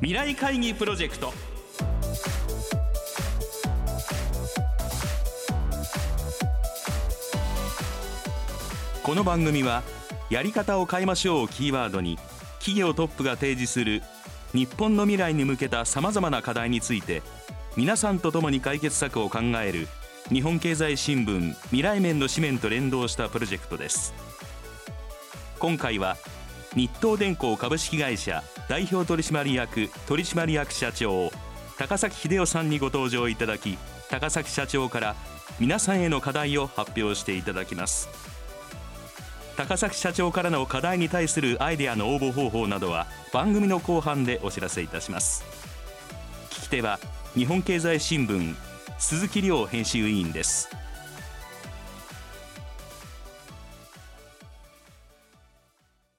未来会議プロジェクト。この番組はやり方を変えましょうをキーワードに。企業トップが提示する日本の未来に向けたさまざまな課題について皆さんと共に解決策を考える日本経済新聞未来面の紙面と連動したプロジェクトです。今回は日東電工株式会社代表取締役取締役社長高崎秀夫さんにご登場いただき高崎社長から皆さんへの課題を発表していただきます。高崎社長からの課題に対するアイデアの応募方法などは番組の後半でお知らせいたします。聞き手は日本経済新聞鈴木亮編集委員です。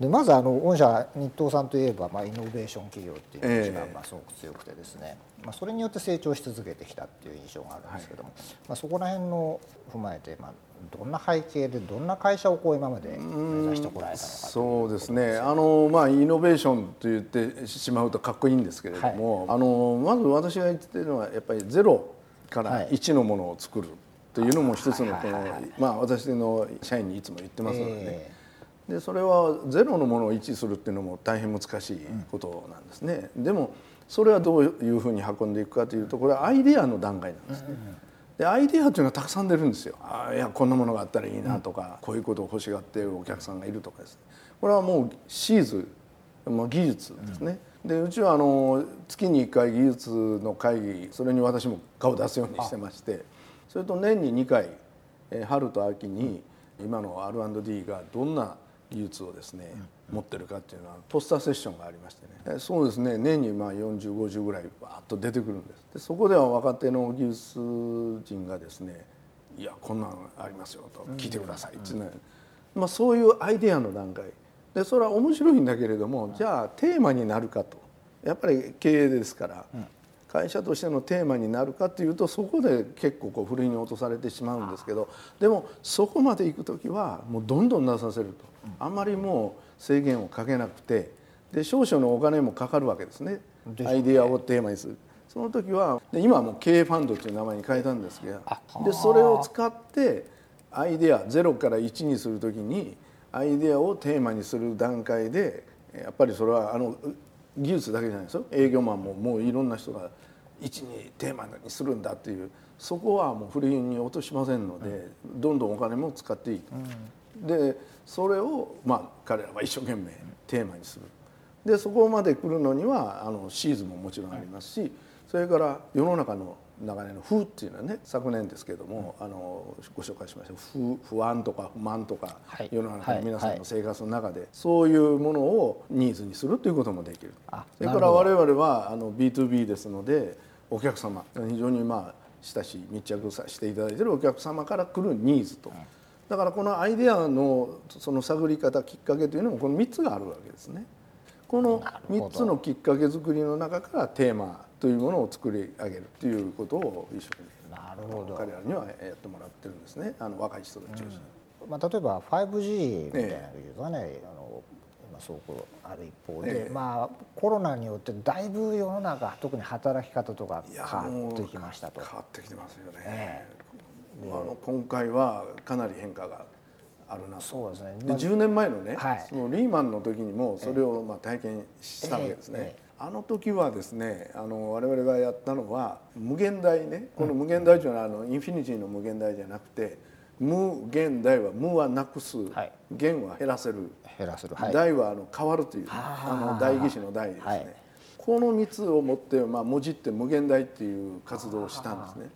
でまずあの御社日東さんといえば、まあ、イノベーション企業っていう一番まあすごく強くてですね、えー、まあ、それによって成長し続けてきたっていう印象があるんですけども、はい、まあ、そこら辺の踏まえて、まあ、どんな背景でどんな会社をこう今まで目指してこられたのかそうですね。あの、まあ、イノベーションと言ってしまうとかっこいいんですけれども、はい、あのまず私が言ってるのはやっぱりゼロから1のものを作るというのも一つのこの、まあ、私の社員にいつも言ってますのでね、えーでそれはゼロのものを1するっていうのも大変難しいことなんですね、でもそれはどういうふうに運んでいくかというとこれはアイデアの段階なんですね。でアイデアというのはたくさん出るんですよ。あいやこんなものがあったらいいなとか、こういうことを欲しがっているお客さんがいるとかですねこれはもうシーズまあ、技術ですね。でうちはあの月に1回技術の会議それに私も顔を出すようにしてましてそれと年に2回春と秋に今の R&D がどんな技術をですね、持ってるかっていうのはポスターセッションがありましてね。そうですね年にまあ4050ぐらいバーッと出てくるんです。でそこでは若手の技術人がですねいやこんなのありますよと聞いてくださいっていうね、まあ、そういうアイデアの段階。でそれは面白いんだけれどもじゃあテーマになるかと。やっぱり経営ですから会社としてのテーマになるかというとそこで結構こうふるいに落とされてしまうんですけどでもそこまで行く時はもうどんどん出させると。あんまりもう制限をかけなくてで少々のお金もかかるわけですね。アイデアをテーマにする。その時はで今はもう経営ファンドという名前に変えたんですけどでそれを使ってアイデア0から1にする時にアイデアをテーマにする段階でやっぱりそれはあの技術だけじゃないですよ営業マンももういろんな人が1にテーマにするんだっていうそこはもう不倫に落としませんので、どんどんお金も使っていいと。でそれをまあ彼らは一生懸命テーマにする。でそこまで来るのにはあのシーズンももちろんありますしそれから世の中の流れの風っていうのはね昨年ですけども、あのご紹介しました不不安とか不満とか、はい、世の中の皆さんの生活の中で、そういうものをニーズにするということもできる。それから我々はあの B2B ですのでお客様非常にまあ親しい密着させていただいているお客様から来るニーズと。だからこのアイデアのその探り方きっかけというのもこの3つがあるわけですね。この3つのきっかけ作りの中からテーマというものを作り上げるということを一緒になるほど。彼らにはやってもらってるんですね。あの若い人たちを。中心に。まあ、例えば 5G みたいな技術はね、ええ、あの今そうこうある一方で、え、まあ、コロナによってだいぶ世の中特に働き方とか変わってきましたと。変わってきてますよね。あの今回はかなり変化があるなそうですね、で10年前のね、はい、そのリーマンの時にもそれをまあ体験したわけですね。あの時はですねあの我々がやったのは無限大ねこの無限大というのはあのインフィニティの無限大じゃなくて無限大は無はなくす、はい、限は減らせる。減らせる、はい、大はあの変わるというあの代議士の大ですね、はい、この3つをもって、まあ、もじって無限大っていう活動をしたんですね。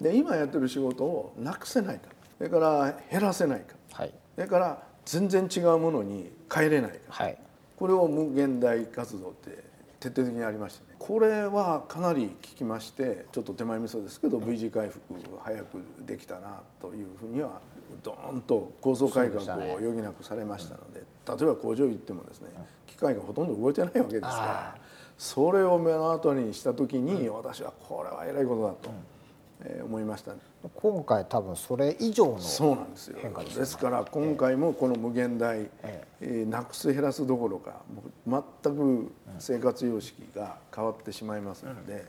で今やってる仕事をなくせないかそれから減らせないか。はい、それから全然違うものに変えれないか、はい、これを無限大活動って徹底的にありましてね。これはかなり効きましてちょっと手前味噌ですけど V 字回復早くできたなというふうにはドーンと構造改革を余儀なくされましたので、ね、例えば工場行ってもですね機械がほとんど動いてないわけですからそれを目の当たりにした時に私はこれはえらいことだと。えー、思いました、ね、今回多分それ以上のそうなんですよ。ですから今回もこの無限大、えー、なくす減らすどころかもう全く生活様式が変わってしまいますので、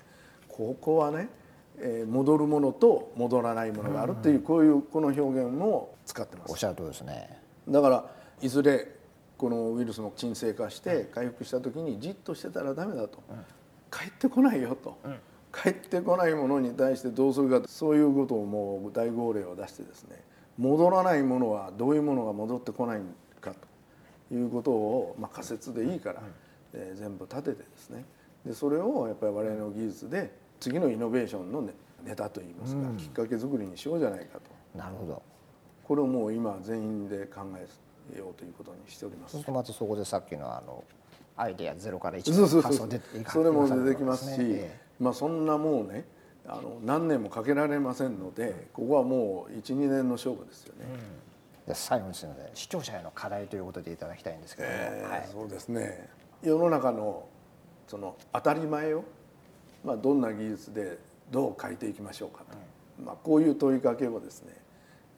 ここはねえー、戻るものと戻らないものがあるっていう、こういうこの表現も使ってます。おっしゃるとりですね。だからいずれこのウイルスも沈静化して回復した時にじっとしてたらダメだと、帰ってこないよと、帰ってこないものに対してどうするかそういうことをもう大号令を出してですね戻らないものはどういうものが戻ってこないかということを、まあ、仮説でいいから、えー、全部立ててですね。でそれをやっぱり我々の技術で次のイノベーションのネタといいますか、きっかけ作りにしようじゃないかと。なるほど。これをもう今全員で考えようということにしております。またそこでさっきのあのアイデアゼロから1の発想出ていかそれも出てきますし、えー、まあそんなもうねあの何年もかけられませんのでここはもう12年の勝負ですよね。うん、最後にすみません視聴者への課題ということでいただきたいんですけども、えーはい、そうですね。世の中のその当たり前を、まあ、どんな技術でどう変えていきましょうかと、うん、まあ、こういう問いかけをですね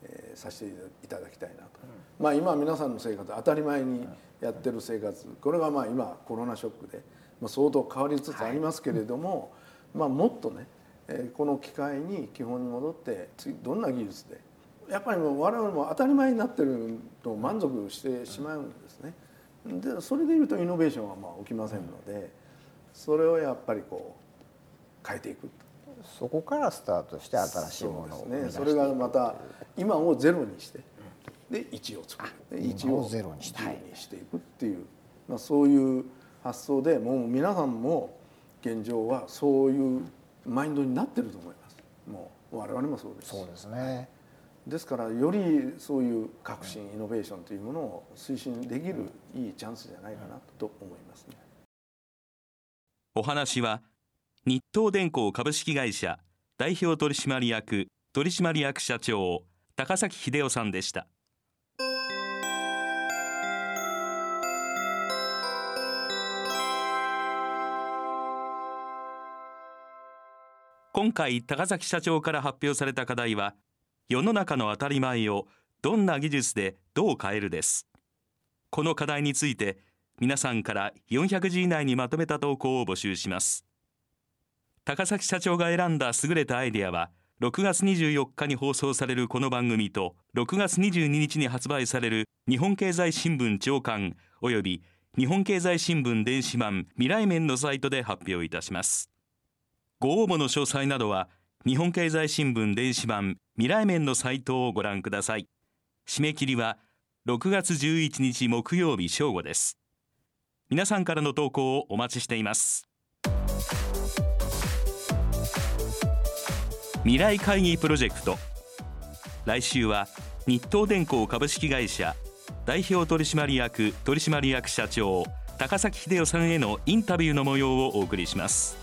えー、させていただきたいなと、まあ今皆さんの生活当たり前にやってる生活。これがまあ今コロナショックで、まあ、相当変わりつつありますけれども、まあ、もっとね、えー、この機会に基本に戻って次どんな技術でやっぱりもう我々も当たり前になってると満足してしまうんですね。でそれでいうとイノベーションはまあ起きませんのでそれをやっぱりこう変えていくそこからスタートして新しいものをね。それがまた今をゼロにしてで1を作る。1をゼロにしてしていくっていう、まあ、そういう発想でもう皆さんも現状はそういうマインドになってると思います。もう我々もそうです。そうですね。ですからよりそういう革新イノベーションというものを推進できるいいチャンスじゃないかなと思いますね。お話は日東電工株式会社代表取締役取締役社長高崎秀夫さんでした今回高崎社長から発表された課題は世の中の当たり前をどんな技術でどう変えるです。この課題について皆さんから400字以内にまとめた投稿を募集します。高崎社長が選んだ優れたアイデアは6月24日に放送されるこの番組と6月22日に発売される日本経済新聞長官および日本経済新聞電子版未来面のサイトで発表いたします。ご応募の詳細などは日本経済新聞電子版未来面のサイトをご覧ください。締め切りは6月11日木曜日正午です。皆さんからの投稿をお待ちしています。未来会議プロジェクト。来週は日東電工株式会社代表取締役取締役社長高崎秀夫さんへのインタビューの模様をお送りします。